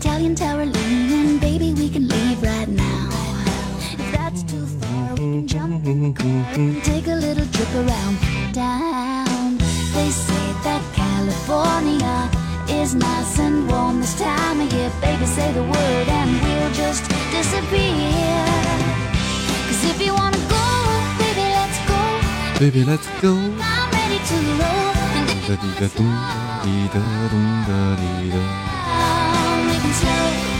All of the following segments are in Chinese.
Italian tower leaning, baby, we can leave right now. If that's too far, we can jump in the car and take a little trip around town. They say that California is nice and warm this time of year. Baby, say the word and we'll just disappear. Cause if you wanna go, baby, let's go. Baby, let's go. I'm ready to roll. 在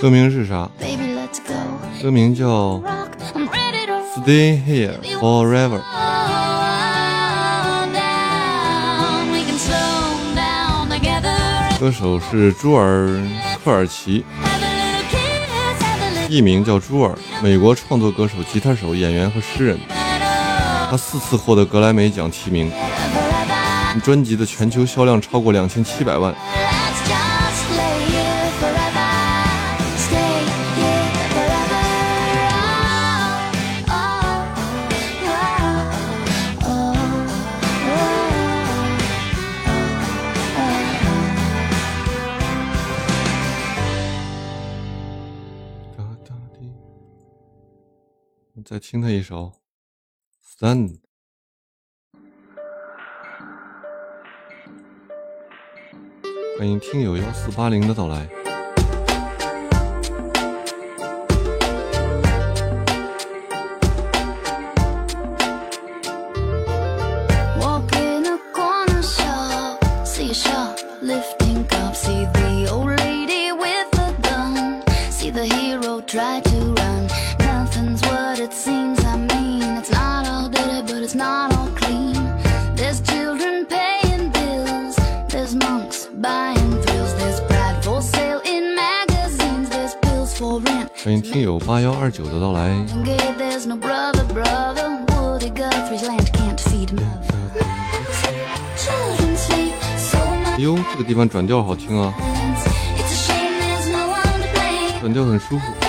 歌名是啥？歌名叫 Stay Here Forever。歌手是朱尔·克尔奇，艺名叫朱尔，美国创作歌手、吉他手、演员和诗人。他四次获得格莱美奖提名，专辑的全球销量超过两千七百万。再听他一首《Sun》。欢迎听友幺四八零的到来。Walk in a corner shop, see a shop lifting cups, see the old lady with the gun, see the hero try to 欢迎听友八幺二九的到来。哎呦，这个地方转调好听啊，转调很舒服。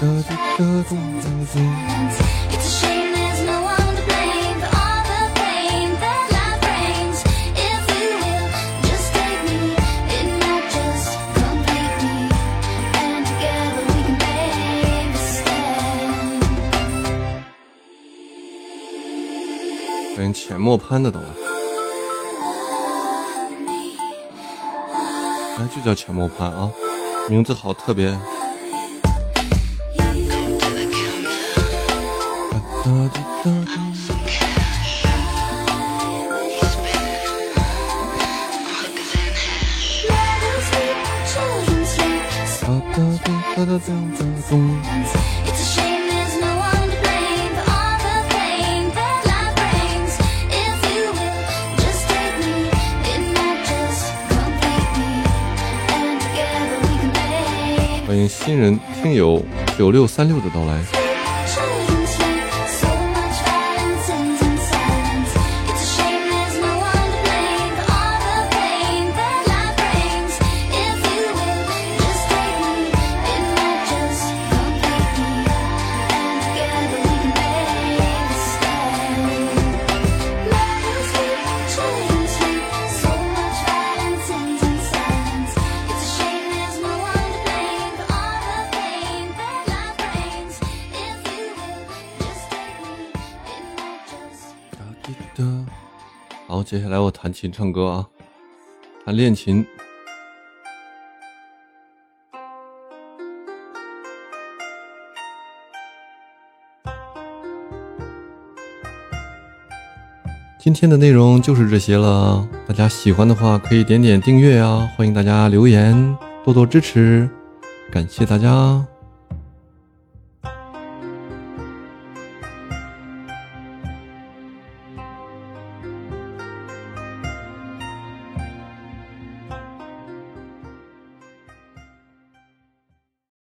哒哒哒哒哒哒浅墨潘的懂吗哎就叫浅墨潘啊名字好特别欢迎新人听友九六三六的到来的，好，接下来我弹琴唱歌啊，弹练琴。今天的内容就是这些了，大家喜欢的话可以点点订阅啊，欢迎大家留言，多多支持，感谢大家。